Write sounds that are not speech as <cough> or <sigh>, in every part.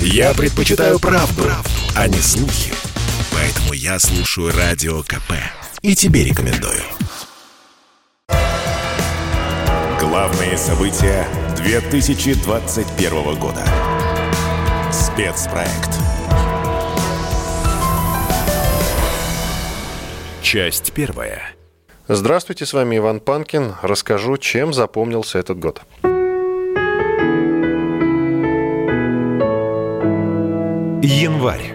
Я предпочитаю правду, правду, а не слухи. Поэтому я слушаю Радио КП. И тебе рекомендую. Главные события 2021 года. Спецпроект. Часть первая. Здравствуйте, с вами Иван Панкин. Расскажу, чем запомнился этот год. Январь.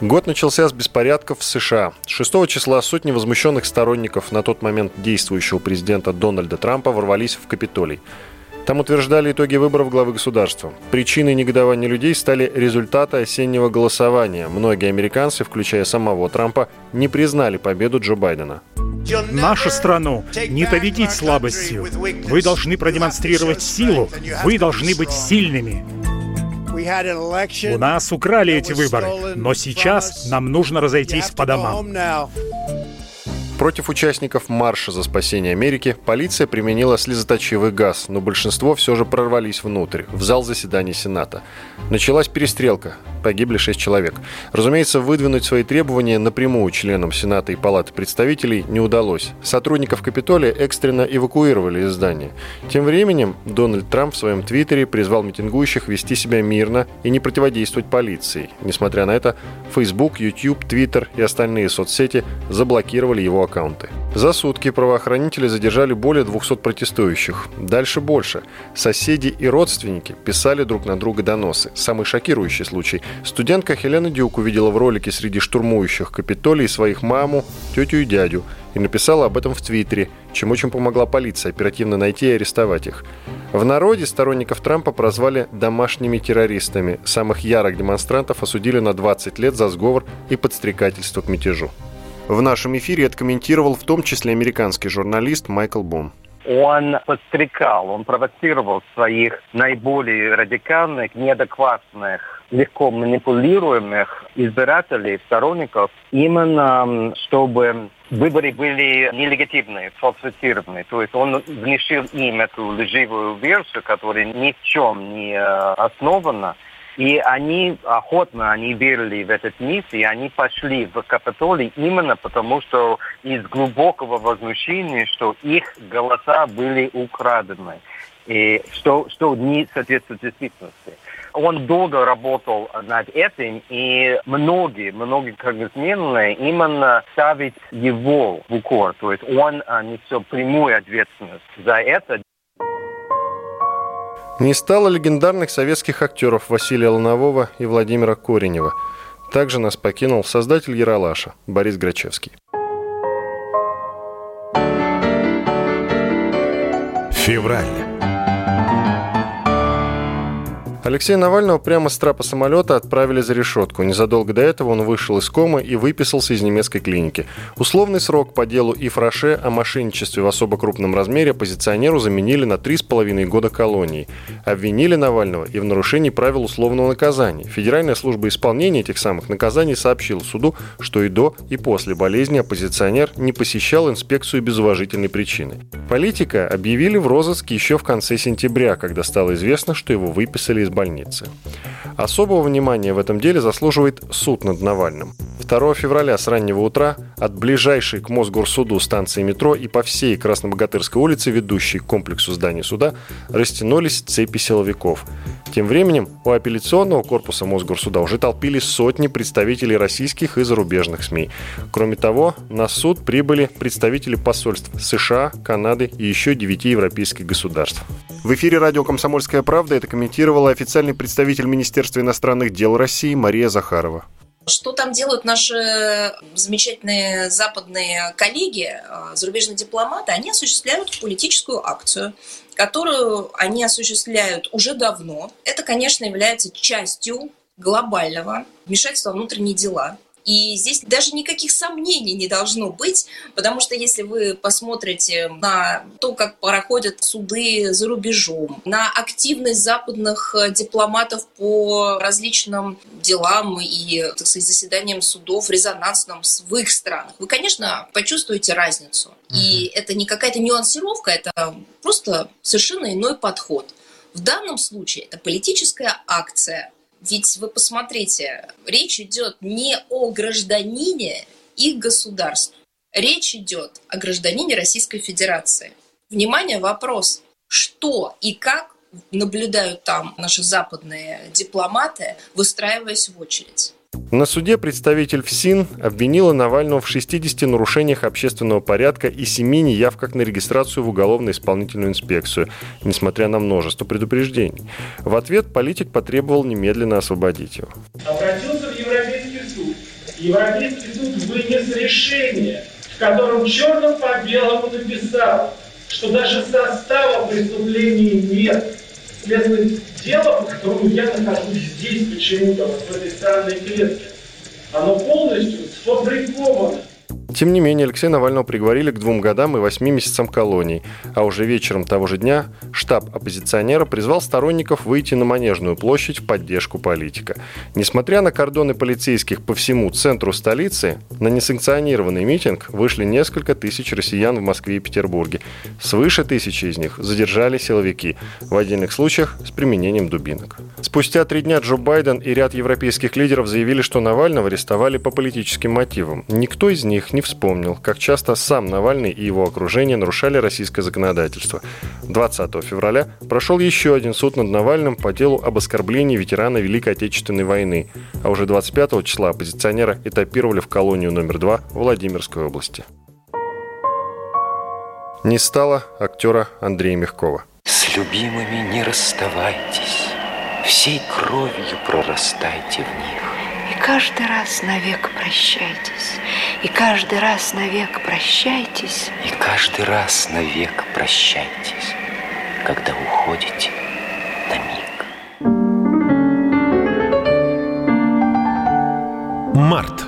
Год начался с беспорядков в США. 6 числа сотни возмущенных сторонников на тот момент действующего президента Дональда Трампа ворвались в Капитолий. Там утверждали итоги выборов главы государства. Причиной негодования людей стали результаты осеннего голосования. Многие американцы, включая самого Трампа, не признали победу Джо Байдена. Нашу страну не победить слабостью. Вы должны продемонстрировать силу. Вы должны быть сильными. У нас украли эти выборы, но сейчас нам нужно разойтись по домам. Против участников марша за спасение Америки полиция применила слезоточивый газ, но большинство все же прорвались внутрь, в зал заседаний Сената. Началась перестрелка. Погибли шесть человек. Разумеется, выдвинуть свои требования напрямую членам Сената и Палаты представителей не удалось. Сотрудников Капитолия экстренно эвакуировали из здания. Тем временем Дональд Трамп в своем твиттере призвал митингующих вести себя мирно и не противодействовать полиции. Несмотря на это, Facebook, YouTube, Twitter и остальные соцсети заблокировали его аккаунты. За сутки правоохранители задержали более 200 протестующих. Дальше больше. Соседи и родственники писали друг на друга доносы. Самый шокирующий случай. Студентка Хелена Дюк увидела в ролике среди штурмующих Капитолий своих маму, тетю и дядю и написала об этом в Твиттере, чем очень помогла полиция оперативно найти и арестовать их. В народе сторонников Трампа прозвали «домашними террористами». Самых ярых демонстрантов осудили на 20 лет за сговор и подстрекательство к мятежу. В нашем эфире это комментировал в том числе американский журналист Майкл Бум. Он подстрекал, он провоцировал своих наиболее радикальных, неадекватных, легко манипулируемых избирателей, сторонников, именно чтобы выборы были нелегитимные, фальсифицированные. То есть он внешил им эту лживую версию, которая ни в чем не э, основана. И они охотно, они верили в этот миф, и они пошли в Капитолий именно потому, что из глубокого возмущения, что их голоса были украдены, и что, что не соответствует действительности. Он долго работал над этим, и многие, многие конгрессмены именно ставят его в укор. То есть он а, несет прямую ответственность за это. Не стало легендарных советских актеров Василия Ланового и Владимира Коренева. Также нас покинул создатель Яралаша Борис Грачевский. Февраль. Алексея Навального прямо с трапа самолета отправили за решетку. Незадолго до этого он вышел из комы и выписался из немецкой клиники. Условный срок по делу Ифраше о мошенничестве в особо крупном размере оппозиционеру заменили на 3,5 года колонии. Обвинили Навального и в нарушении правил условного наказания. Федеральная служба исполнения этих самых наказаний сообщила суду, что и до, и после болезни оппозиционер не посещал инспекцию без уважительной причины. Политика объявили в розыск еще в конце сентября, когда стало известно, что его выписали из больницы. Особого внимания в этом деле заслуживает суд над Навальным. 2 февраля с раннего утра от ближайшей к Мосгорсуду станции метро и по всей Краснобогатырской улице, ведущей к комплексу зданий суда, растянулись цепи силовиков. Тем временем у апелляционного корпуса Мосгорсуда уже толпились сотни представителей российских и зарубежных СМИ. Кроме того, на суд прибыли представители посольств США, Канады и еще девяти европейских государств. В эфире радио «Комсомольская правда» это комментировала официальный представитель Министерства иностранных дел России Мария Захарова. Что там делают наши замечательные западные коллеги, э, зарубежные дипломаты? Они осуществляют политическую акцию, которую они осуществляют уже давно. Это, конечно, является частью глобального вмешательства в внутренние дела И здесь даже никаких сомнений не должно быть, потому что если вы посмотрите на то, как проходят суды за рубежом, на активность западных э, дипломатов по различным делам и, так сказать, заседаниям судов резонансным в их странах, вы, конечно, почувствуете разницу. И это не какая-то нюансировка, это просто совершенно иной подход. В данном случае это политическая акция, ведь вы посмотрите, речь идет не о гражданине их государств. Речь идет о гражданине Российской Федерации. Внимание, вопрос. Что и как наблюдают там наши западные дипломаты, выстраиваясь в очередь? На суде представитель ФСИН обвинила Навального в 60 нарушениях общественного порядка и 7 неявках на регистрацию в уголовно-исполнительную инспекцию, несмотря на множество предупреждений. В ответ политик потребовал немедленно освободить его. Обратился в Европейский суд. Европейский суд вынес решение, в котором черным по белому написал, что даже состава преступления нет. Следует дело, по которому я нахожусь здесь почему-то, в этой странной клетке, оно полностью сфабриковано. Тем не менее, Алексея Навального приговорили к двум годам и восьми месяцам колонии, а уже вечером того же дня штаб оппозиционера призвал сторонников выйти на Манежную площадь в поддержку политика. Несмотря на кордоны полицейских по всему центру столицы, на несанкционированный митинг вышли несколько тысяч россиян в Москве и Петербурге. Свыше тысячи из них задержали силовики, в отдельных случаях с применением дубинок. Спустя три дня Джо Байден и ряд европейских лидеров заявили, что Навального арестовали по политическим мотивам. Никто из них не вспомнил, как часто сам Навальный и его окружение нарушали российское законодательство. 20 февраля прошел еще один суд над Навальным по делу об оскорблении ветерана Великой Отечественной войны, а уже 25 числа оппозиционера этапировали в колонию номер 2 в Владимирской области. Не стало актера Андрея Мягкова. С любимыми не расставайтесь, всей кровью прорастайте в них. Каждый раз навек прощайтесь, и каждый раз навек прощайтесь. И каждый раз навек прощайтесь, когда уходите на миг. Март.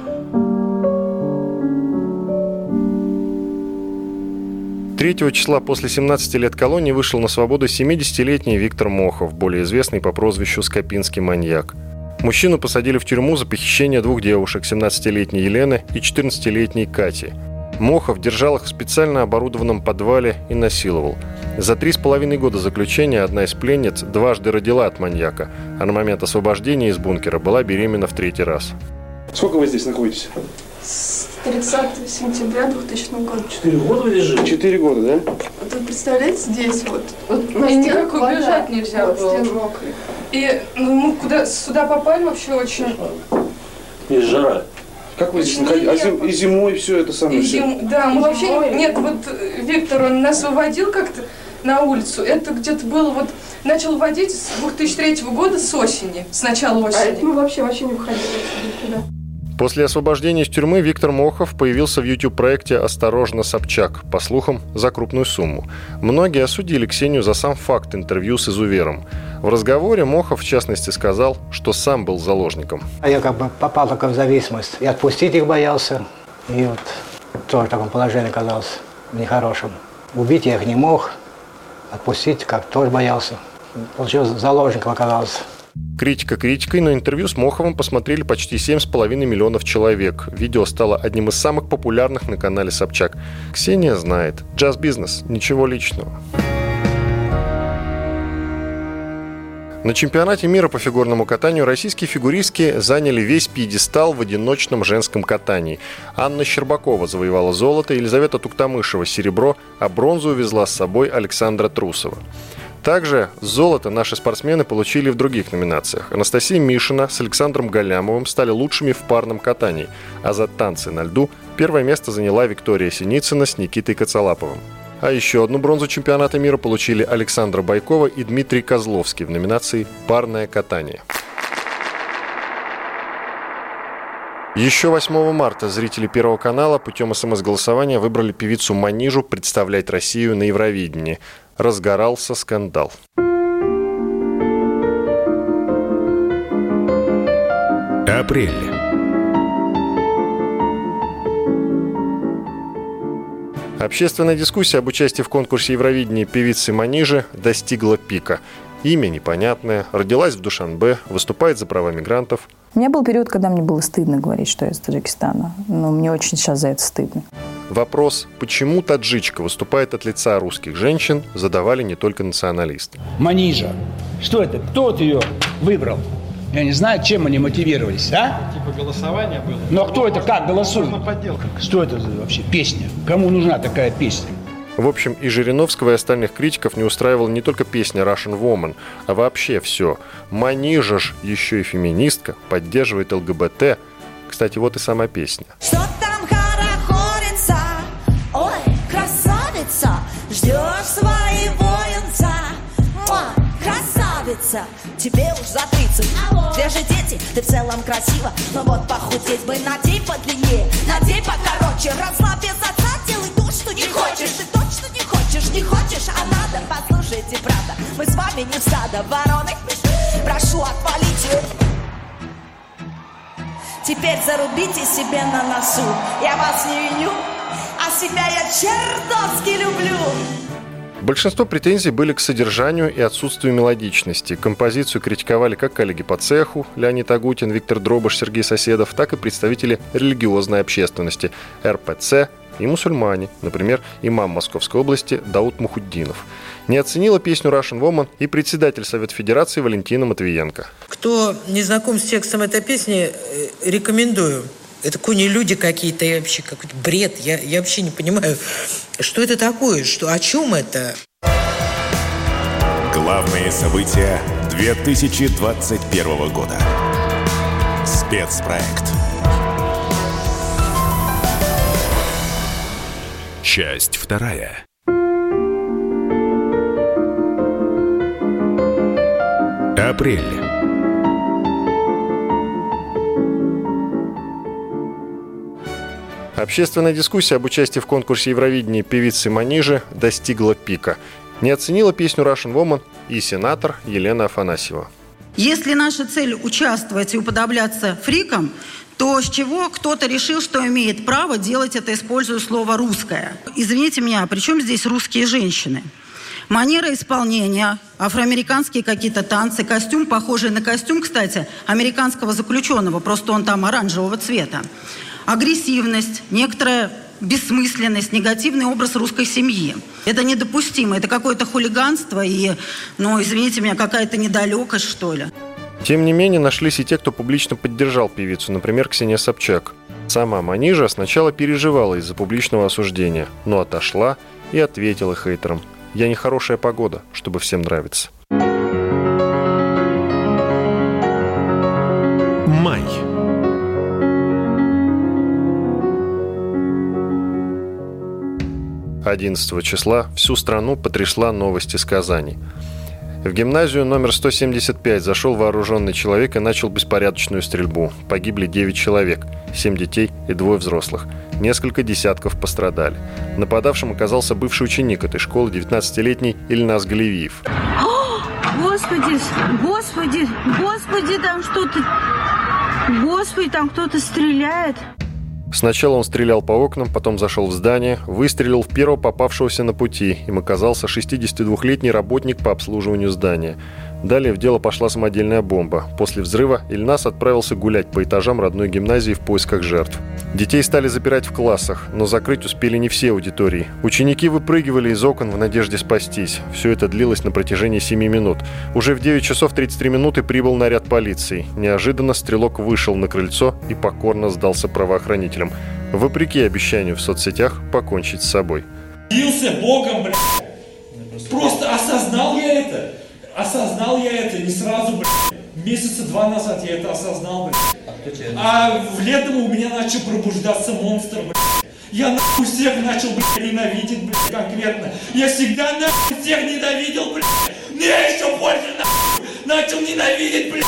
Третьего числа после 17 лет колонии вышел на свободу 70-летний Виктор Мохов, более известный по прозвищу Скопинский маньяк. Мужчину посадили в тюрьму за похищение двух девушек, 17-летней Елены и 14-летней Кати. Мохов держал их в специально оборудованном подвале и насиловал. За три с половиной года заключения одна из пленниц дважды родила от маньяка, а на момент освобождения из бункера была беременна в третий раз. Сколько вы здесь находитесь? С 30 сентября 2000 года. Четыре года вы лежите? Четыре года, да? Вот вы представляете, здесь вот, вот на И никак убежать нельзя вот, было. И ну, мы куда сюда попали вообще очень... Есть жара. Как вы здесь? А зим- и зимой все это самое? и все? зим- Да, мы И вообще... зимой. Нет, вот э, Виктор, он нас выводил как-то на улицу. Это где-то было вот... Начал водить с 2003 года с осени, с начала А осени. мы вообще вообще не выходили никуда. После освобождения из тюрьмы Виктор Мохов появился в YouTube-проекте «Осторожно, Собчак», по слухам, за крупную сумму. Многие осудили Ксению за сам факт интервью с изувером. В разговоре Мохов, в частности, сказал, что сам был заложником. А я как бы попал только в зависимость. И отпустить их боялся. И вот тоже в таком положении оказался нехорошим. Убить я их не мог. Отпустить как тоже боялся. Получился заложником оказался. Критика критикой, но интервью с Моховым посмотрели почти 7,5 миллионов человек. Видео стало одним из самых популярных на канале Собчак. Ксения знает. Джаз-бизнес. Ничего личного. На чемпионате мира по фигурному катанию российские фигуристки заняли весь пьедестал в одиночном женском катании. Анна Щербакова завоевала золото, Елизавета Туктамышева – серебро, а бронзу увезла с собой Александра Трусова. Также золото наши спортсмены получили в других номинациях. Анастасия Мишина с Александром Галямовым стали лучшими в парном катании, а за танцы на льду первое место заняла Виктория Синицына с Никитой Коцалаповым. А еще одну бронзу чемпионата мира получили Александра Байкова и Дмитрий Козловский в номинации «Парное катание». Еще 8 марта зрители Первого канала путем СМС-голосования выбрали певицу Манижу представлять Россию на Евровидении. Разгорался скандал. Апрель. Общественная дискуссия об участии в конкурсе Евровидения певицы Манижи достигла пика. Имя непонятное, родилась в Душанбе, выступает за права мигрантов. У меня был период, когда мне было стыдно говорить, что я из Таджикистана. Но мне очень сейчас за это стыдно. Вопрос, почему таджичка выступает от лица русских женщин, задавали не только националисты. Манижа. Что это? Кто вот ее выбрал? Я не знаю, чем они мотивировались, а? Типа голосование было. Но кто это, как голосует? Что это за вообще песня? Кому нужна такая песня? В общем, и Жириновского, и остальных критиков не устраивала не только песня Russian Woman, а вообще все. Манижа ж еще и феминистка, поддерживает ЛГБТ. Кстати, вот и сама песня. Что там хорохорится? Ой, красавица, ждешь своего юнца. Муа, красавица, тебе уж за 30. Где же дети? Ты в целом красива. Но вот похудеть бы надей подлиннее, надей покороче. Расслабь без отца, делай то, что не хочешь. Ты точно не хочешь, не хочешь, а надо. Послушайте, правда, мы с вами не в стадо вороны. Прошу, отвалите. Теперь зарубите себе на носу. Я вас не виню, а себя я чертовски люблю. Большинство претензий были к содержанию и отсутствию мелодичности. Композицию критиковали как коллеги по цеху Леонид Агутин, Виктор Дробыш, Сергей Соседов, так и представители религиозной общественности РПЦ и мусульмане, например, имам Московской области Дауд Мухуддинов. Не оценила песню Russian Woman и председатель Совета Федерации Валентина Матвиенко. Кто не знаком с текстом этой песни, э, рекомендую. Это кони люди какие-то, и вообще какой-то бред. Я, я вообще не понимаю, что это такое, что, о чем это? Главные события 2021 года. Спецпроект. Часть вторая. Апрель. Общественная дискуссия об участии в конкурсе Евровидения певицы Манижи достигла пика. Не оценила песню Russian Woman и сенатор Елена Афанасьева. Если наша цель участвовать и уподобляться фрикам, то с чего кто-то решил, что имеет право делать это, используя слово «русское». Извините меня, а при чем здесь русские женщины? Манера исполнения, афроамериканские какие-то танцы, костюм, похожий на костюм, кстати, американского заключенного, просто он там оранжевого цвета. Агрессивность, некоторая бессмысленность, негативный образ русской семьи. Это недопустимо, это какое-то хулиганство и, ну, извините меня, какая-то недалекость, что ли. Тем не менее, нашлись и те, кто публично поддержал певицу, например, Ксения Собчак. Сама Манижа сначала переживала из-за публичного осуждения, но отошла и ответила хейтерам. «Я не хорошая погода, чтобы всем нравиться». 11 числа всю страну потрясла новость из Казани. В гимназию номер 175 зашел вооруженный человек и начал беспорядочную стрельбу. Погибли 9 человек, 7 детей и двое взрослых. Несколько десятков пострадали. Нападавшим оказался бывший ученик этой школы, 19-летний Ильнас Галевиев. Господи, господи, господи, там что-то... Господи, там кто-то стреляет. Сначала он стрелял по окнам, потом зашел в здание, выстрелил в первого попавшегося на пути. Им оказался 62-летний работник по обслуживанию здания. Далее в дело пошла самодельная бомба. После взрыва Ильнас отправился гулять по этажам родной гимназии в поисках жертв. Детей стали запирать в классах, но закрыть успели не все аудитории. Ученики выпрыгивали из окон в надежде спастись. Все это длилось на протяжении 7 минут. Уже в 9 часов 33 минуты прибыл наряд полиции. Неожиданно стрелок вышел на крыльцо и покорно сдался правоохранителям. Вопреки обещанию в соцсетях покончить с собой. Бился Богом, блядь. Просто осознал. Осознал я это не сразу, блядь. Месяца два назад я это осознал, блядь. А в летом у меня начал пробуждаться монстр, блядь. Я нахуй всех начал, блядь, ненавидеть, блядь, конкретно. Я всегда нахуй всех ненавидел, блядь. Но я еще больше нахуй начал ненавидеть, блядь.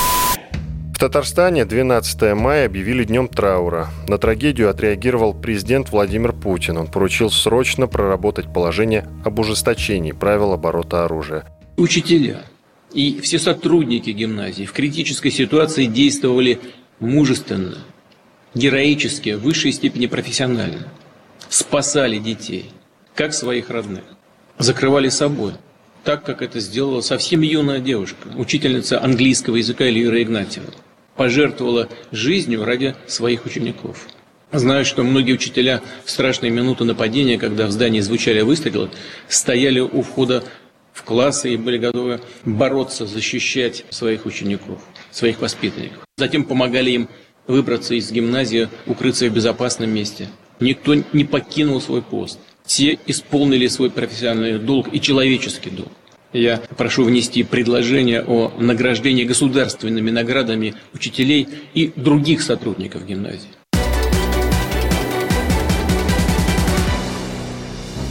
В Татарстане 12 мая объявили днем траура. На трагедию отреагировал президент Владимир Путин. Он поручил срочно проработать положение об ужесточении правил оборота оружия. Учителя и все сотрудники гимназии в критической ситуации действовали мужественно, героически, в высшей степени профессионально. Спасали детей, как своих родных. Закрывали собой, так, как это сделала совсем юная девушка, учительница английского языка Эльвира Игнатьева. Пожертвовала жизнью ради своих учеников. Знаю, что многие учителя в страшные минуты нападения, когда в здании звучали выстрелы, стояли у входа в классы и были готовы бороться, защищать своих учеников, своих воспитанников. Затем помогали им выбраться из гимназии, укрыться в безопасном месте. Никто не покинул свой пост. Все исполнили свой профессиональный долг и человеческий долг. Я прошу внести предложение о награждении государственными наградами учителей и других сотрудников гимназии.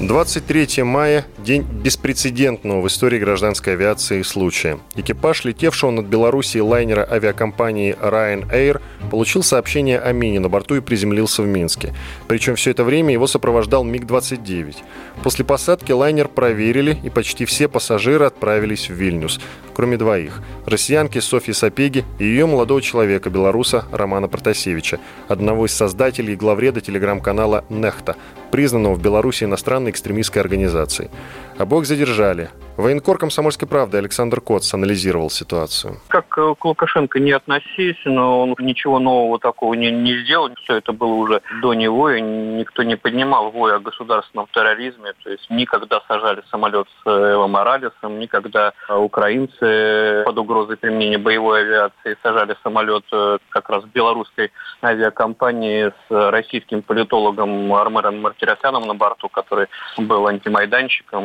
23 мая – день беспрецедентного в истории гражданской авиации случая. Экипаж, летевшего над Белоруссией лайнера авиакомпании Ryanair, получил сообщение о мине на борту и приземлился в Минске. Причем все это время его сопровождал МиГ-29. После посадки лайнер проверили, и почти все пассажиры отправились в Вильнюс, кроме двоих – россиянки Софьи Сапеги и ее молодого человека, белоруса Романа Протасевича, одного из создателей и главреда телеграм-канала «Нехта», признанного в Беларуси иностранной экстремистской организацией. Обоих задержали. Военкор «Комсомольской правды» Александр Коц анализировал ситуацию. Как к Лукашенко не относись, но он ничего нового такого не, не сделал. Все это было уже до него, и никто не поднимал вой о государственном терроризме. То есть никогда сажали самолет с Эво Моралесом, никогда украинцы под угрозой применения боевой авиации сажали самолет э, как раз белорусской авиакомпании с российским политологом Армером Мартиросяном на борту, который был антимайданщиком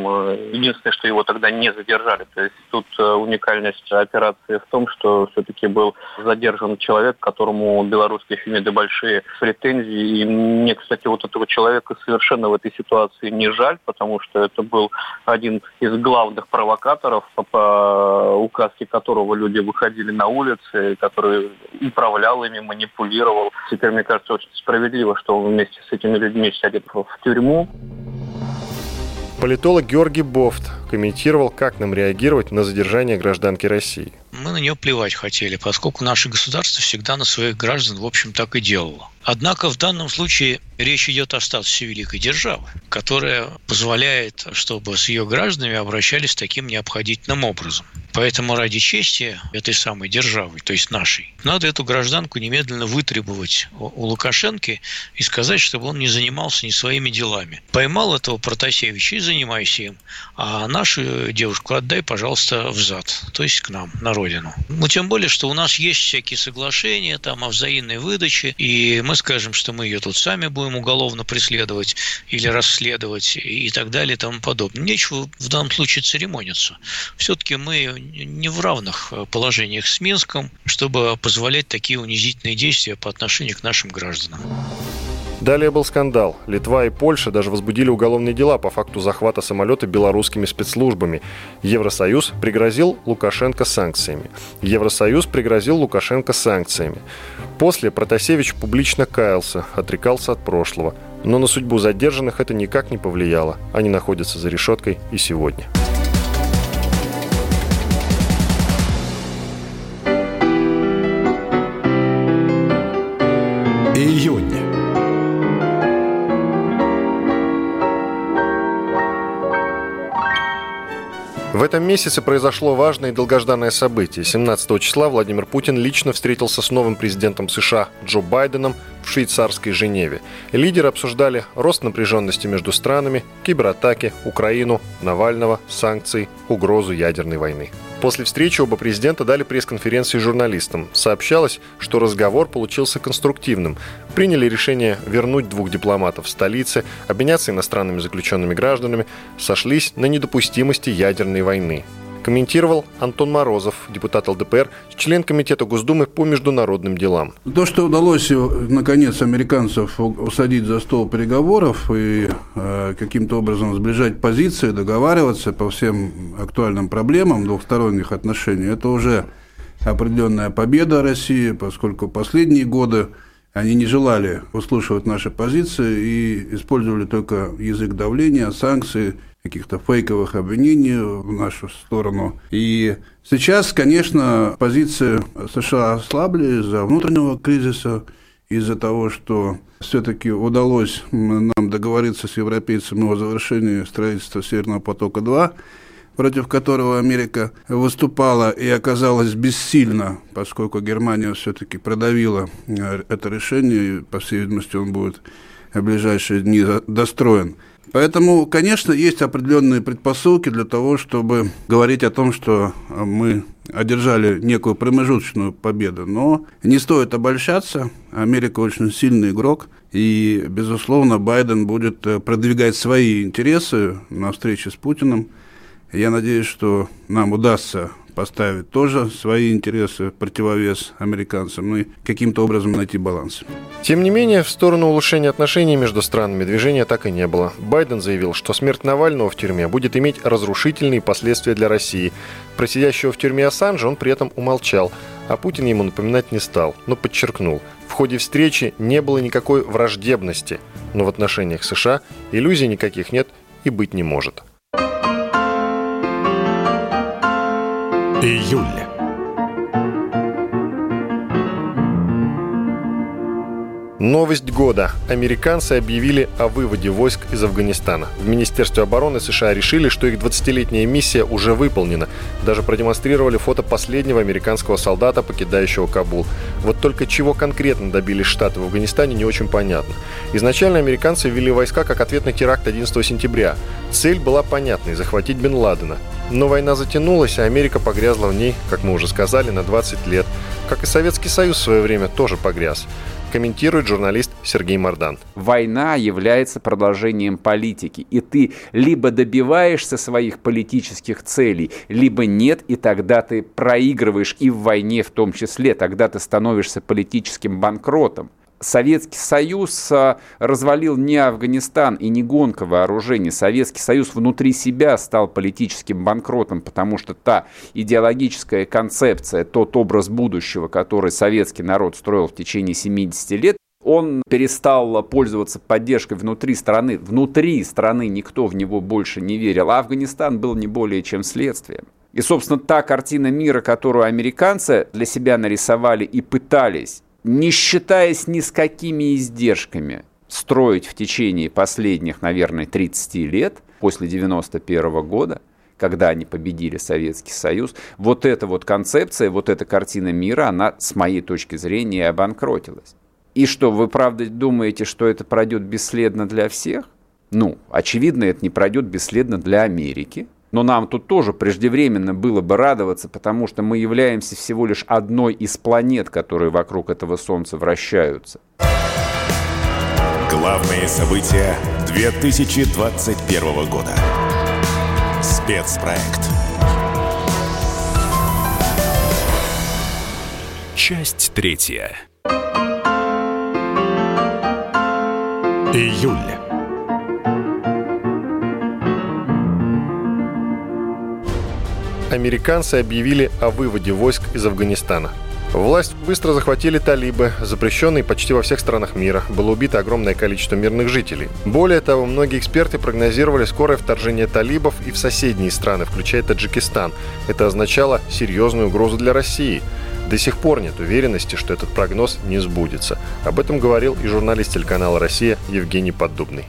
Единственное, что его тогда не задержали. То есть тут э, уникальность операции в том, что все-таки был задержан человек, которому белорусские фемиды большие претензии. И мне, кстати, вот этого человека совершенно в этой ситуации не жаль, потому что это был один из главных провокаторов, по указке которого люди выходили на улицы, который управлял ими, манипулировал. Теперь, мне кажется, очень справедливо, что он вместе с этими людьми сядет в тюрьму. Политолог Георгий Бофт комментировал, как нам реагировать на задержание гражданки России. Мы на нее плевать хотели, поскольку наше государство всегда на своих граждан, в общем, так и делало. Однако в данном случае речь идет о статусе великой державы, которая позволяет, чтобы с ее гражданами обращались таким необходительным образом. Поэтому ради чести этой самой державы, то есть нашей, надо эту гражданку немедленно вытребовать у Лукашенко и сказать, чтобы он не занимался ни своими делами. Поймал этого Протасевича и занимайся им, а нашу девушку отдай, пожалуйста, в зад, то есть к нам, на родину. Ну, тем более, что у нас есть всякие соглашения там о взаимной выдаче, и мы скажем, что мы ее тут сами будем уголовно преследовать или расследовать и так далее и тому подобное. Нечего в данном случае церемониться. Все-таки мы не в равных положениях с Минском, чтобы позволять такие унизительные действия по отношению к нашим гражданам. Далее был скандал. Литва и Польша даже возбудили уголовные дела по факту захвата самолета белорусскими спецслужбами. Евросоюз пригрозил Лукашенко санкциями. Евросоюз пригрозил Лукашенко санкциями. После Протасевич публично каялся, отрекался от прошлого. Но на судьбу задержанных это никак не повлияло. Они находятся за решеткой и сегодня. В этом месяце произошло важное и долгожданное событие. 17 числа Владимир Путин лично встретился с новым президентом США Джо Байденом в швейцарской Женеве. Лидеры обсуждали рост напряженности между странами, кибератаки, Украину, Навального, санкции, угрозу ядерной войны. После встречи оба президента дали пресс-конференции журналистам. Сообщалось, что разговор получился конструктивным. Приняли решение вернуть двух дипломатов в столице, обменяться иностранными заключенными гражданами, сошлись на недопустимости ядерной войны комментировал Антон Морозов, депутат ЛДПР, член Комитета Госдумы по международным делам. То, что удалось, наконец, американцев усадить за стол переговоров и э, каким-то образом сближать позиции, договариваться по всем актуальным проблемам двухсторонних отношений, это уже определенная победа России, поскольку последние годы они не желали услышивать наши позиции и использовали только язык давления, санкции, каких-то фейковых обвинений в нашу сторону. И сейчас, конечно, позиции США ослабли из-за внутреннего кризиса, из-за того, что все-таки удалось нам договориться с европейцами о завершении строительства Северного потока-2, против которого Америка выступала и оказалась бессильна, поскольку Германия все-таки продавила э, это решение, и, по всей видимости, он будет в ближайшие дни достроен. Поэтому, конечно, есть определенные предпосылки для того, чтобы говорить о том, что мы одержали некую промежуточную победу. Но не стоит обольщаться. Америка очень сильный игрок. И, безусловно, Байден будет э, продвигать свои интересы на встрече с Путиным. Я надеюсь, что нам удастся поставить тоже свои интересы противовес американцам, ну и каким-то образом найти баланс. Тем не менее, в сторону улучшения отношений между странами движения так и не было. Байден заявил, что смерть Навального в тюрьме будет иметь разрушительные последствия для России. Про сидящего в тюрьме Ассанжа он при этом умолчал, а Путин ему напоминать не стал, но подчеркнул, в ходе встречи не было никакой враждебности, но в отношениях США иллюзий никаких нет и быть не может. Июль. Новость года. Американцы объявили о выводе войск из Афганистана. В Министерстве обороны США решили, что их 20-летняя миссия уже выполнена. Даже продемонстрировали фото последнего американского солдата, покидающего Кабул. Вот только чего конкретно добились Штаты в Афганистане, не очень понятно. Изначально американцы ввели войска как ответ на теракт 11 сентября. Цель была понятной – захватить Бен Ладена. Но война затянулась, а Америка погрязла в ней, как мы уже сказали, на 20 лет. Как и Советский Союз в свое время тоже погряз комментирует журналист Сергей Мордан. Война является продолжением политики, и ты либо добиваешься своих политических целей, либо нет, и тогда ты проигрываешь и в войне в том числе, тогда ты становишься политическим банкротом. Советский Союз а, развалил не Афганистан и не гонка вооружений. Советский Союз внутри себя стал политическим банкротом, потому что та идеологическая концепция, тот образ будущего, который советский народ строил в течение 70 лет, он перестал пользоваться поддержкой внутри страны. Внутри страны никто в него больше не верил. А Афганистан был не более чем следствием. И, собственно, та картина мира, которую американцы для себя нарисовали и пытались не считаясь ни с какими издержками, строить в течение последних, наверное, 30 лет, после 91 года, когда они победили Советский Союз, вот эта вот концепция, вот эта картина мира, она, с моей точки зрения, обанкротилась. И что, вы правда думаете, что это пройдет бесследно для всех? Ну, очевидно, это не пройдет бесследно для Америки, но нам тут тоже преждевременно было бы радоваться, потому что мы являемся всего лишь одной из планет, которые вокруг этого Солнца вращаются. Главные события 2021 года. Спецпроект. Часть третья. Июль. Американцы объявили о выводе войск из Афганистана. Власть быстро захватили талибы, запрещенные почти во всех странах мира. Было убито огромное количество мирных жителей. Более того, многие эксперты прогнозировали скорое вторжение талибов и в соседние страны, включая Таджикистан. Это означало серьезную угрозу для России. До сих пор нет уверенности, что этот прогноз не сбудется. Об этом говорил и журналист телеканала «Россия» Евгений Поддубный.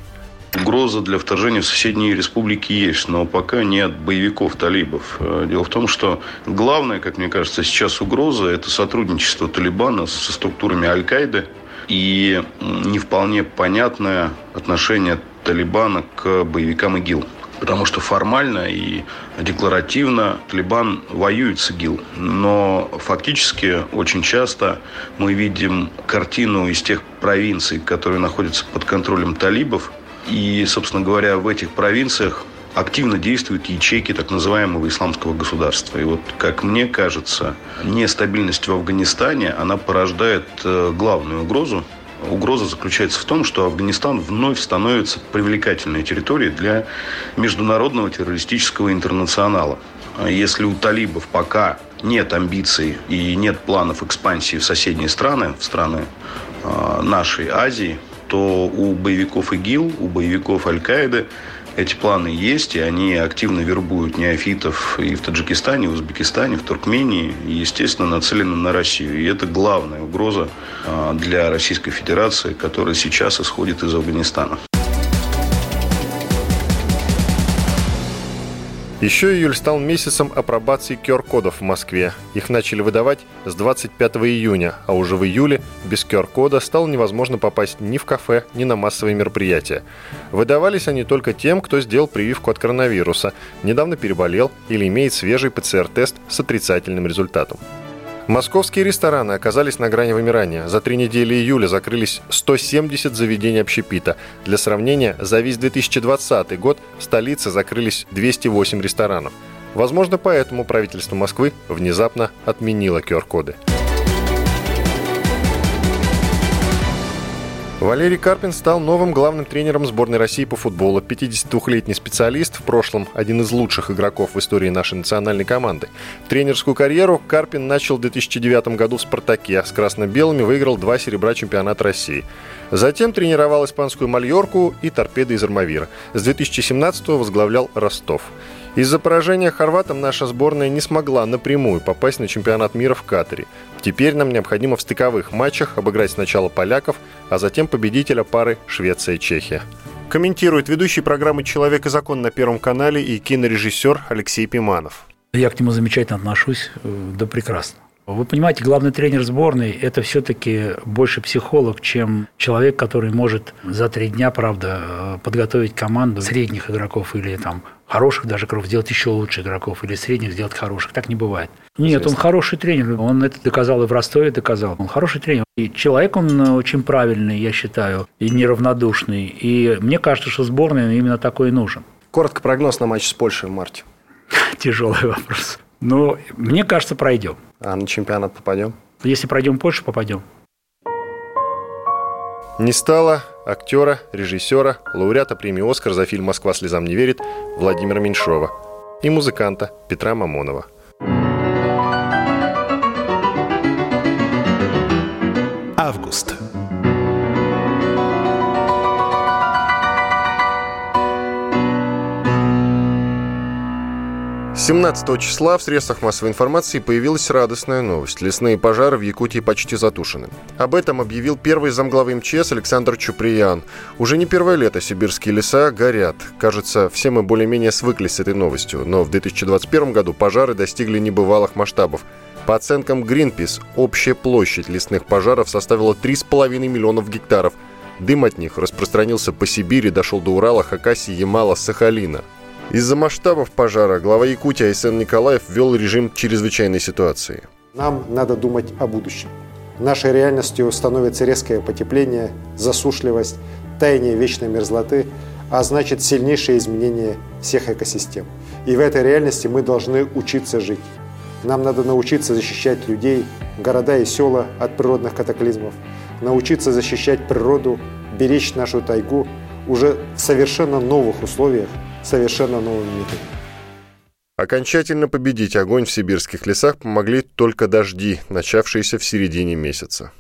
Угроза для вторжения в соседние республики есть, но пока не от боевиков талибов. Э, дело в том, что главная, как мне кажется, сейчас угроза – это сотрудничество Талибана со структурами Аль-Каиды и не вполне понятное отношение Талибана к боевикам ИГИЛ. Потому что формально и декларативно Талибан воюет с ИГИЛ. Но фактически очень часто мы видим картину из тех провинций, которые находятся под контролем талибов, и, собственно говоря, в этих провинциях активно действуют ячейки так называемого исламского государства. И вот, как мне кажется, нестабильность в Афганистане, она порождает э, главную угрозу. Угроза заключается в том, что Афганистан вновь становится привлекательной территорией для международного террористического интернационала. Если у талибов пока нет амбиций и нет планов экспансии в соседние страны, в страны э, нашей Азии, то у боевиков ИГИЛ, у боевиков Аль-Каиды эти планы есть, и они активно вербуют неофитов и в Таджикистане, и в Узбекистане, в Туркмении, и, естественно, нацелены на Россию. И это главная угроза а, для Российской Федерации, которая сейчас исходит из Афганистана. Еще июль стал месяцем апробации QR-кодов в Москве. Их начали выдавать с 25 июня, а уже в июле без QR-кода стало невозможно попасть ни в кафе, ни на массовые мероприятия. Выдавались они только тем, кто сделал прививку от коронавируса, недавно переболел или имеет свежий ПЦР-тест с отрицательным результатом. Московские рестораны оказались на грани вымирания. За три недели июля закрылись 170 заведений общепита. Для сравнения, за весь 2020 год в столице закрылись 208 ресторанов. Возможно, поэтому правительство Москвы внезапно отменило QR-коды. Валерий Карпин стал новым главным тренером сборной России по футболу. 52-летний специалист, в прошлом один из лучших игроков в истории нашей национальной команды. Тренерскую карьеру Карпин начал в 2009 году в «Спартаке». С красно-белыми выиграл два серебра чемпионата России. Затем тренировал испанскую «Мальорку» и «Торпеды» из Армавира. С 2017 возглавлял «Ростов». Из-за поражения хорватам наша сборная не смогла напрямую попасть на чемпионат мира в Катаре. Теперь нам необходимо в стыковых матчах обыграть сначала поляков, а затем победителя пары Швеция-Чехия. Комментирует ведущий программы «Человек и закон» на Первом канале и кинорежиссер Алексей Пиманов. Я к нему замечательно отношусь, э, да прекрасно. Вы понимаете, главный тренер сборной – это все-таки больше психолог, чем человек, который может за три дня, правда, э, подготовить команду средних игроков или там хороших даже игроков, сделать еще лучше игроков, или средних сделать хороших. Так не бывает. Нет, он хороший тренер. Он это доказал и в Ростове доказал. Он хороший тренер. И человек он э, очень правильный, я считаю, и неравнодушный. И мне кажется, что сборная именно такой и нужен. Коротко прогноз на матч с Польшей в марте. <laughs> Тяжелый вопрос. Но мне кажется, пройдем. А на чемпионат попадем? Если пройдем Польшу, попадем. Не стало актера, режиссера, лауреата премии «Оскар» за фильм «Москва слезам не верит» Владимира Меньшова и музыканта Петра Мамонова. Август. 17 числа в средствах массовой информации появилась радостная новость. Лесные пожары в Якутии почти затушены. Об этом объявил первый замглавы МЧС Александр Чуприян. Уже не первое лето сибирские леса горят. Кажется, все мы более-менее свыклись с этой новостью. Но в 2021 году пожары достигли небывалых масштабов. По оценкам Greenpeace, общая площадь лесных пожаров составила 3,5 миллионов гектаров. Дым от них распространился по Сибири, дошел до Урала, Хакасии, Ямала, Сахалина. Из-за масштабов пожара глава Якутии Айсен Николаев ввел режим чрезвычайной ситуации. Нам надо думать о будущем. Нашей реальностью становится резкое потепление, засушливость, таяние вечной мерзлоты, а значит сильнейшее изменение всех экосистем. И в этой реальности мы должны учиться жить. Нам надо научиться защищать людей, города и села от природных катаклизмов, научиться защищать природу, беречь нашу тайгу уже в совершенно новых условиях, совершенно новыми методами. Окончательно победить огонь в сибирских лесах помогли только дожди, начавшиеся в середине месяца.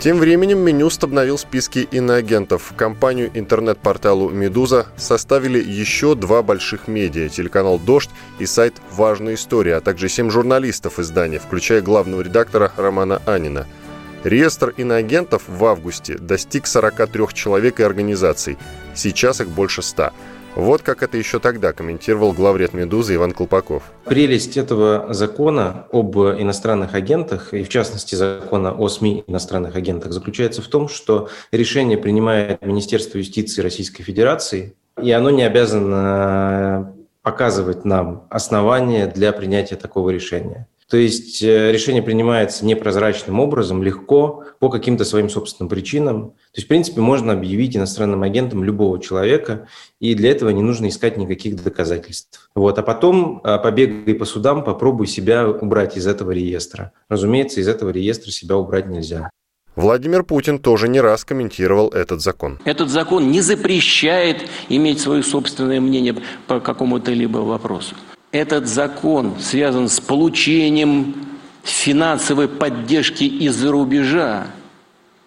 Тем временем Минюст обновил списки иноагентов. Компанию интернет-порталу «Медуза» составили еще два больших медиа – телеканал «Дождь» и сайт «Важная история», а также семь журналистов издания, включая главного редактора Романа Анина – Реестр иноагентов в августе достиг 43 человек и организаций. Сейчас их больше 100. Вот как это еще тогда комментировал главред «Медузы» Иван Колпаков. Прелесть этого закона об иностранных агентах, и в частности закона о СМИ иностранных агентах, заключается в том, что решение принимает Министерство юстиции Российской Федерации, и оно не обязано показывать нам основания для принятия такого решения. То есть э, решение принимается непрозрачным образом, легко, по каким-то своим собственным причинам. То есть, в принципе, можно объявить иностранным агентом любого человека, и для этого не нужно искать никаких доказательств. Вот. А потом э, побегай по судам, попробуй себя убрать из этого реестра. Разумеется, из этого реестра себя убрать нельзя. Владимир Путин тоже не раз комментировал этот закон. Этот закон не запрещает иметь свое собственное мнение по какому-то либо вопросу этот закон связан с получением финансовой поддержки из-за рубежа.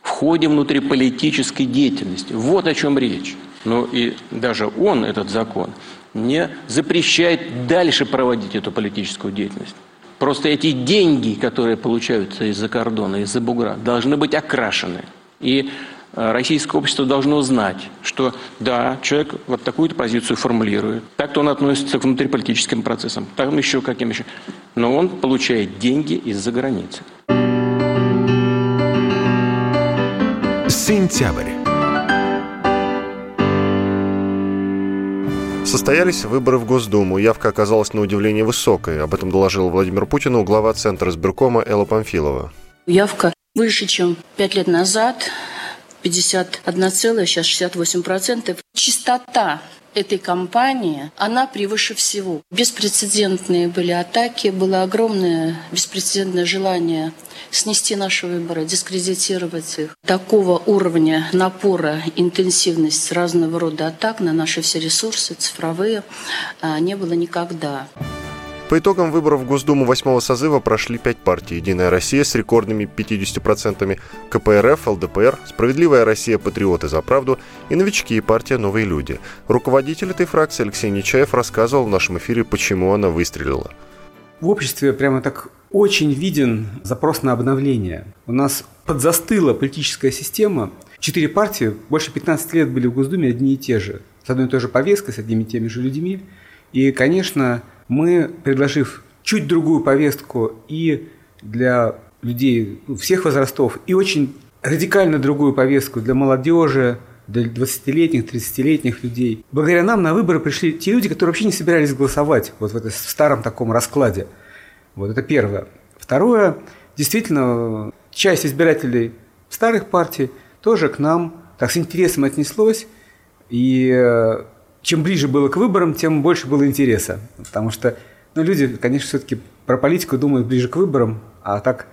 в ходе внутриполитической деятельности. Вот о чем речь. Ну и даже он, этот закон, не запрещает дальше проводить эту политическую деятельность. Просто эти деньги, которые получаются из-за кордона, из-за бугра, должны быть окрашены. И российское общество должно знать, что да, человек вот такую-то позицию формулирует, так-то он относится к внутриполитическим процессам, там еще каким еще. Но он получает деньги из-за границы. Сентябрь. Состоялись выборы в Госдуму. Явка оказалась на удивление высокой. Об этом доложил Владимир Путину глава Центра избиркома Элла Памфилова. Явка выше, чем пять лет назад. 51, сейчас 68%. Частота этой кампании, она превыше всего. Беспрецедентные были атаки, было огромное беспрецедентное желание снести наши выборы, дискредитировать их. Такого уровня напора, интенсивность разного рода атак на наши все ресурсы цифровые а, не было никогда. По итогам выборов в Госдуму восьмого созыва прошли пять партий. «Единая Россия» с рекордными 50%, КПРФ, ЛДПР, «Справедливая Россия», «Патриоты за правду» и новички партия «Новые люди». Руководитель этой фракции Алексей Нечаев рассказывал в нашем эфире, почему она выстрелила. В обществе прямо так очень виден запрос на обновление. У нас подзастыла политическая система. Четыре партии больше 15 лет были в Госдуме одни и те же. С одной и той же повесткой, с одними и теми же людьми. И, конечно, мы, предложив чуть другую повестку и для людей всех возрастов, и очень радикально другую повестку для молодежи, для 20-летних, 30-летних людей. Благодаря нам на выборы пришли те люди, которые вообще не собирались голосовать вот в, этом старом таком раскладе. Вот это первое. Второе, действительно, часть избирателей старых партий тоже к нам так с интересом отнеслось. И э, чем ближе было к выборам, тем больше было интереса. Потому что ну, люди, конечно, все-таки про политику думают ближе к выборам, а так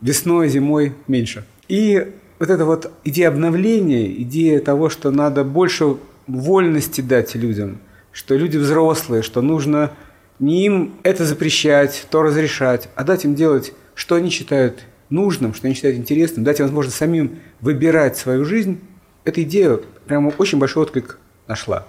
весной, зимой меньше. И вот эта вот идея обновления, идея того, что надо больше вольности дать людям, что люди взрослые, что нужно не им это запрещать, то разрешать, а дать им делать, что они считают нужным, что они считают интересным, дать им возможность самим выбирать свою жизнь, эта идея прямо очень большой отклик нашла.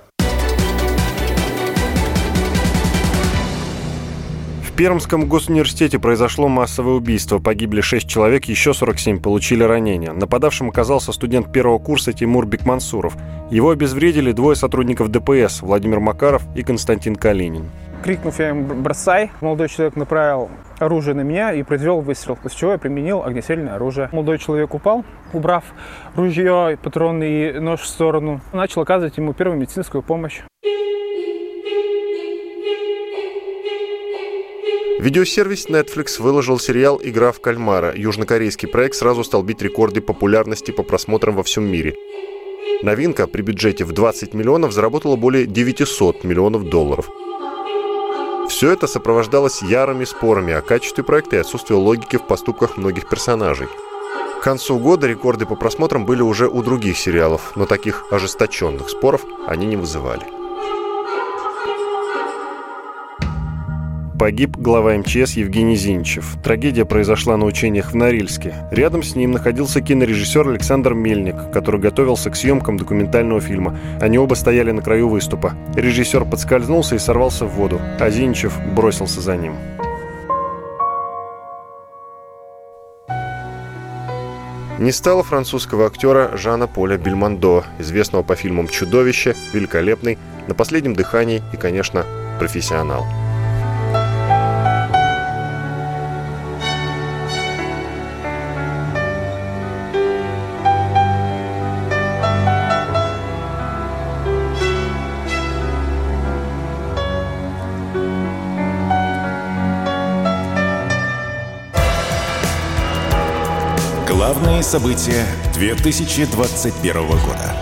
Пермском госуниверситете произошло массовое убийство. Погибли 6 человек, еще 47 получили ранения. Нападавшим оказался студент первого курса Тимур Бекмансуров. Его обезвредили двое сотрудников ДПС – Владимир Макаров и Константин Калинин. Крикнув я им «бросай», молодой человек направил оружие на меня и произвел выстрел, после чего я применил огнестрельное оружие. Молодой человек упал, убрав ружье, патроны и нож в сторону. Начал оказывать ему первую медицинскую помощь. Видеосервис Netflix выложил сериал «Игра в кальмара». Южнокорейский проект сразу стал бить рекорды популярности по просмотрам во всем мире. Новинка при бюджете в 20 миллионов заработала более 900 миллионов долларов. Все это сопровождалось ярыми спорами о качестве проекта и отсутствии логики в поступках многих персонажей. К концу года рекорды по просмотрам были уже у других сериалов, но таких ожесточенных споров они не вызывали. Погиб глава МЧС Евгений Зинчев. Трагедия произошла на учениях в Норильске. Рядом с ним находился кинорежиссер Александр Мельник, который готовился к съемкам документального фильма. Они оба стояли на краю выступа. Режиссер подскользнулся и сорвался в воду, а Зинчев бросился за ним. Не стало французского актера Жана Поля Бельмондо, известного по фильмам «Чудовище», «Великолепный», «На последнем дыхании» и, конечно, «Профессионал». Главные события 2021 года.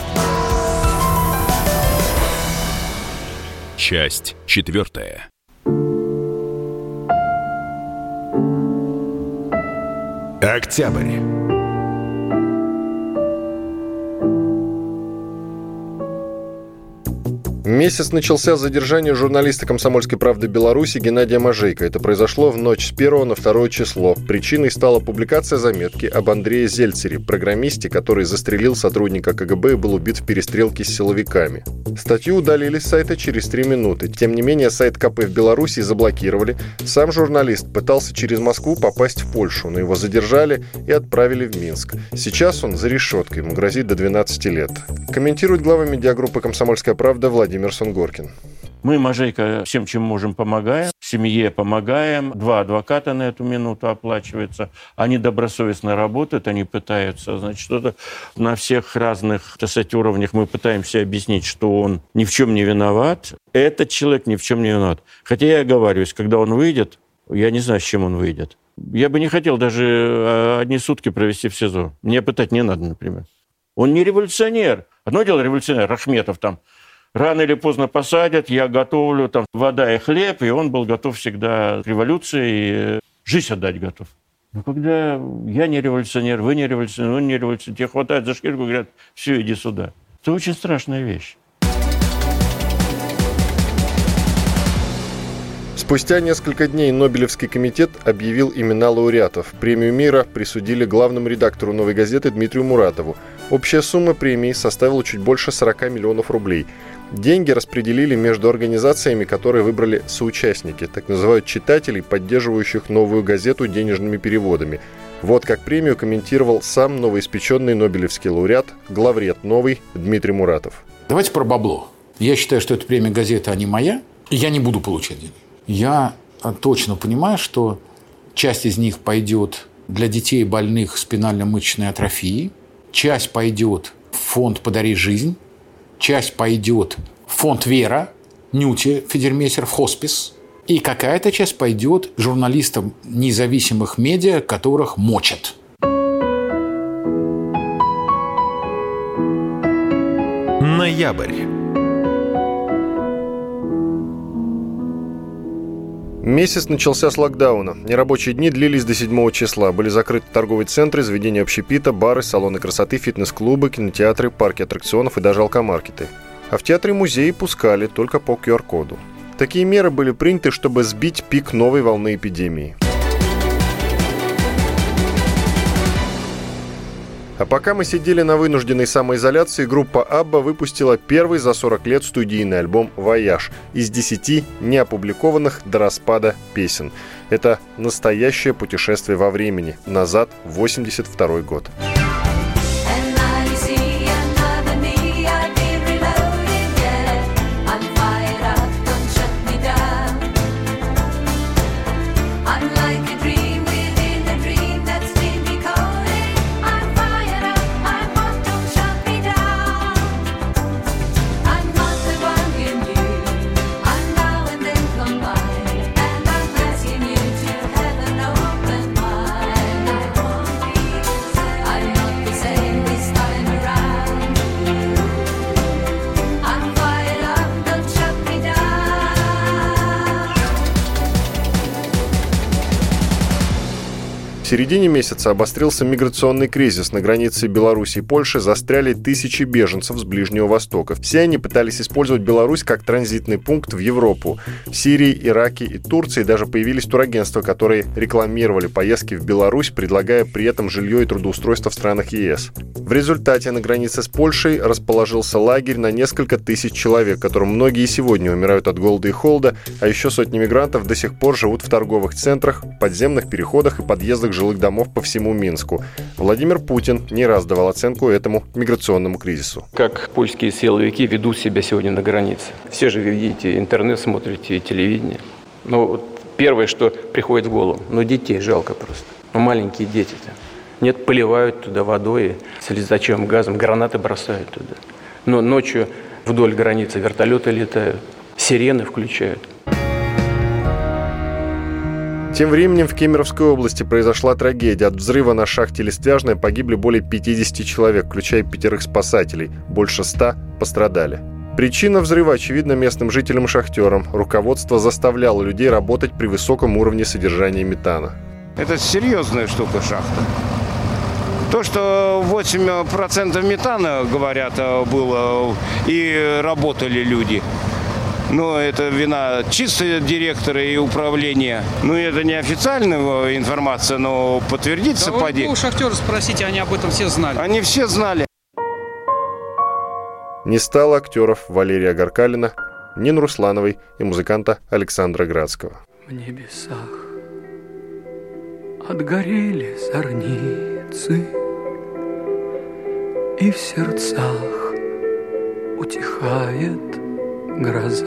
Часть четвертая. Октябрь. Месяц начался с задержания журналиста «Комсомольской правды Беларуси» Геннадия Мажейко. Это произошло в ночь с 1 на 2 число. Причиной стала публикация заметки об Андрее Зельцере, программисте, который застрелил сотрудника КГБ и был убит в перестрелке с силовиками. Статью удалили с сайта через 3 минуты. Тем не менее, сайт КП в Беларуси заблокировали. Сам журналист пытался через Москву попасть в Польшу, но его задержали и отправили в Минск. Сейчас он за решеткой, ему грозит до 12 лет. Комментирует глава медиагруппы «Комсомольская правда» Владимир Владимир Сунгоркин. Мы, Мажейка, всем, чем можем, помогаем. Семье помогаем. Два адвоката на эту минуту оплачиваются. Они добросовестно работают, они пытаются, значит, что-то на всех разных, так сказать, уровнях мы пытаемся объяснить, что он ни в чем не виноват. Этот человек ни в чем не виноват. Хотя я оговариваюсь, когда он выйдет, я не знаю, с чем он выйдет. Я бы не хотел даже э, одни сутки провести в СИЗО. Мне пытать не надо, например. Он не революционер. Одно дело революционер, Рахметов там, рано или поздно посадят, я готовлю там вода и хлеб, и он был готов всегда к революции, и жизнь отдать готов. Но когда я не революционер, вы не революционер, он не революционер, тебе хватает за шкирку говорят, все, иди сюда. Это очень страшная вещь. Спустя несколько дней Нобелевский комитет объявил имена лауреатов. Премию мира присудили главному редактору «Новой газеты» Дмитрию Муратову. Общая сумма премии составила чуть больше 40 миллионов рублей. Деньги распределили между организациями, которые выбрали соучастники, так называют читателей, поддерживающих новую газету денежными переводами. Вот как премию комментировал сам новоиспеченный Нобелевский лауреат, главред новый Дмитрий Муратов. Давайте про бабло. Я считаю, что эта премия газета, а не моя. И я не буду получать деньги. Я точно понимаю, что часть из них пойдет для детей больных спинально-мышечной атрофией, часть пойдет в фонд «Подари жизнь», часть пойдет в фонд «Вера», Нюти Федермейстер в хоспис, и какая-то часть пойдет журналистам независимых медиа, которых мочат. Ноябрь. Месяц начался с локдауна. Нерабочие дни длились до 7 числа. Были закрыты торговые центры, заведения общепита, бары, салоны красоты, фитнес-клубы, кинотеатры, парки аттракционов и даже алкомаркеты. А в театры и музеи пускали только по QR-коду. Такие меры были приняты, чтобы сбить пик новой волны эпидемии. А пока мы сидели на вынужденной самоизоляции, группа ABBA выпустила первый за 40 лет студийный альбом «Voyage» из 10 неопубликованных до распада песен. Это настоящее путешествие во времени, назад в 82 год. Середине месяца обострился миграционный кризис. На границе Беларуси и Польши застряли тысячи беженцев с Ближнего Востока. Все они пытались использовать Беларусь как транзитный пункт в Европу. В Сирии, Ираке и Турции даже появились турагентства, которые рекламировали поездки в Беларусь, предлагая при этом жилье и трудоустройство в странах ЕС. В результате на границе с Польшей расположился лагерь на несколько тысяч человек, которым многие сегодня умирают от голода и холода, а еще сотни мигрантов до сих пор живут в торговых центрах, подземных переходах и подъездах жилых домов по всему Минску. Владимир Путин не раз давал оценку этому миграционному кризису. Как польские силовики ведут себя сегодня на границе. Все же видите интернет, смотрите телевидение. Ну, вот первое, что приходит в голову, ну, детей жалко просто. Ну, маленькие дети-то. Нет, поливают туда водой, слезачевым газом, гранаты бросают туда. Но ночью вдоль границы вертолеты летают, сирены включают. Тем временем в Кемеровской области произошла трагедия. От взрыва на шахте Листвяжная погибли более 50 человек, включая пятерых спасателей. Больше ста пострадали. Причина взрыва очевидна местным жителям и шахтерам. Руководство заставляло людей работать при высоком уровне содержания метана. Это серьезная штука шахта. То, что 8% метана, говорят, было, и работали люди. Но это вина чисто директора и управления. Ну, это не официальная информация, но подтвердиться да поди. у шахтеров спросите, они об этом все знали. Они все знали. Не стало актеров Валерия Гаркалина, Нин Руслановой и музыканта Александра Градского. В небесах отгорели зорницы, И в сердцах утихает гроза.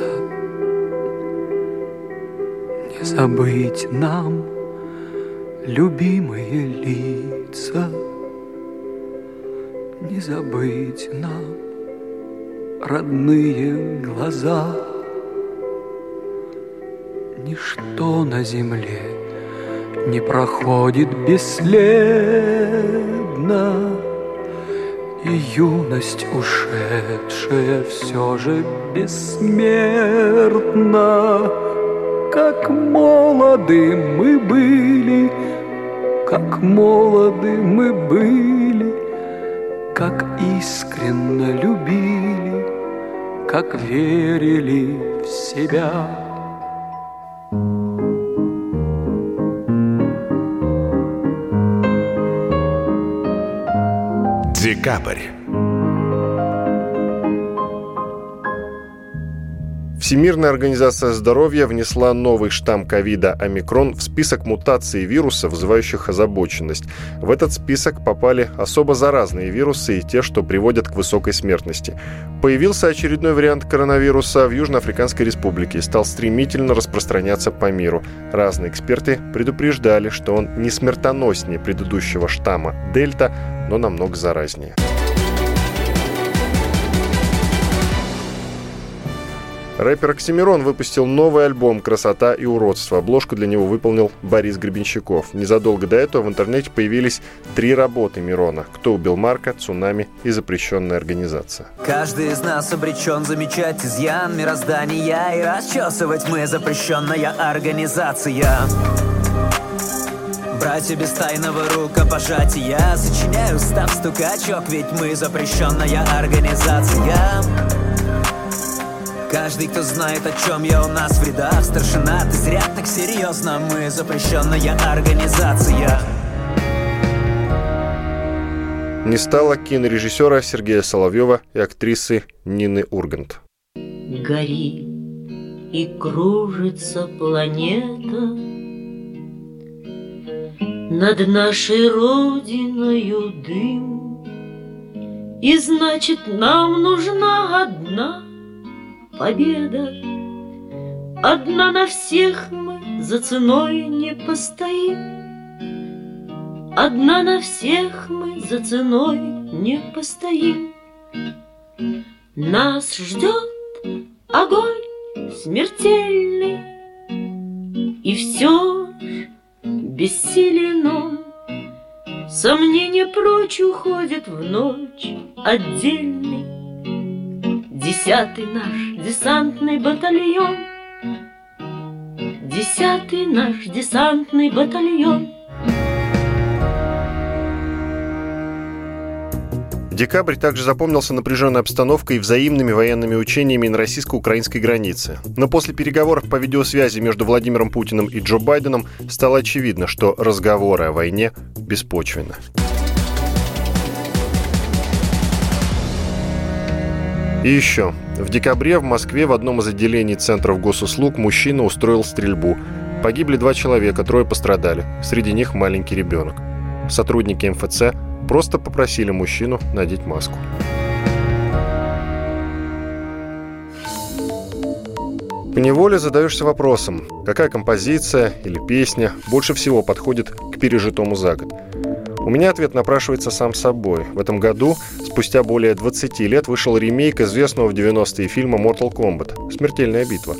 Не забыть нам любимые лица, Не забыть нам родные глаза. Ничто на земле не проходит бесследно, И юность ушедшая все же бессмертна. Как молоды мы были, как молоды мы были, Как искренно любили, как верили в себя. Декабрь. Всемирная организация здоровья внесла новый штамм ковида омикрон в список мутаций вируса, вызывающих озабоченность. В этот список попали особо заразные вирусы и те, что приводят к высокой смертности. Появился очередной вариант коронавируса в Южноафриканской республике и стал стремительно распространяться по миру. Разные эксперты предупреждали, что он не смертоноснее предыдущего штамма Дельта, но намного заразнее. Рэпер Оксимирон выпустил новый альбом «Красота и уродство». Обложку для него выполнил Борис Гребенщиков. Незадолго до этого в интернете появились три работы Мирона «Кто убил Марка», «Цунами» и «Запрещенная организация». Каждый из нас обречен замечать изъян мироздания И расчесывать мы запрещенная организация Братья без тайного рукопожатия Сочиняю став стукачок, ведь мы запрещенная организация Каждый, кто знает, о чем я у нас в рядах Старшина, ты зря так серьезно Мы запрещенная организация. Не стало кинорежиссера Сергея Соловьева и актрисы Нины Ургант. Гори и кружится планета Над нашей родиною дым. И значит, нам нужна одна победа. Одна на всех мы за ценой не постоим. Одна на всех мы за ценой не постоим. Нас ждет огонь смертельный, И все бессилен он. Сомнения прочь уходят в ночь отдельный. Десятый наш десантный батальон Десятый наш десантный батальон Декабрь также запомнился напряженной обстановкой и взаимными военными учениями на российско-украинской границе. Но после переговоров по видеосвязи между Владимиром Путиным и Джо Байденом стало очевидно, что разговоры о войне беспочвенны. И еще. В декабре в Москве в одном из отделений Центров госуслуг мужчина устроил стрельбу. Погибли два человека, трое пострадали. Среди них маленький ребенок. Сотрудники МФЦ просто попросили мужчину надеть маску. Поневоле задаешься вопросом, какая композиция или песня больше всего подходит к пережитому за год. У меня ответ напрашивается сам собой. В этом году, спустя более 20 лет, вышел ремейк известного в 90-е фильма Mortal Kombat «Смертельная битва».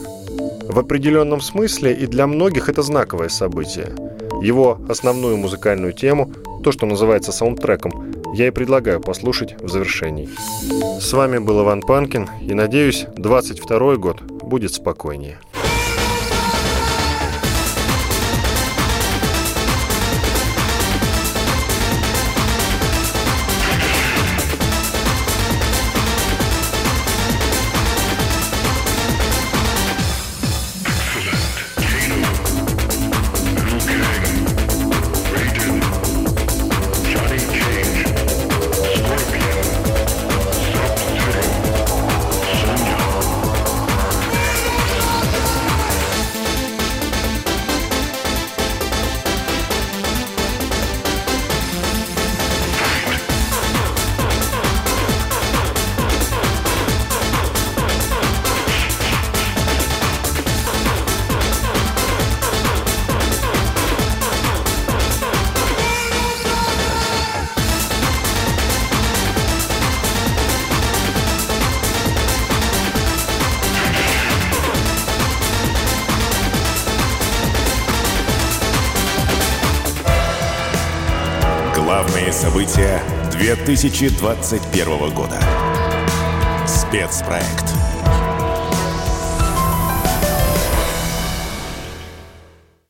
В определенном смысле и для многих это знаковое событие. Его основную музыкальную тему, то, что называется саундтреком, я и предлагаю послушать в завершении. С вами был Иван Панкин, и надеюсь, 22 год будет спокойнее. 2021 года. Спецпроект.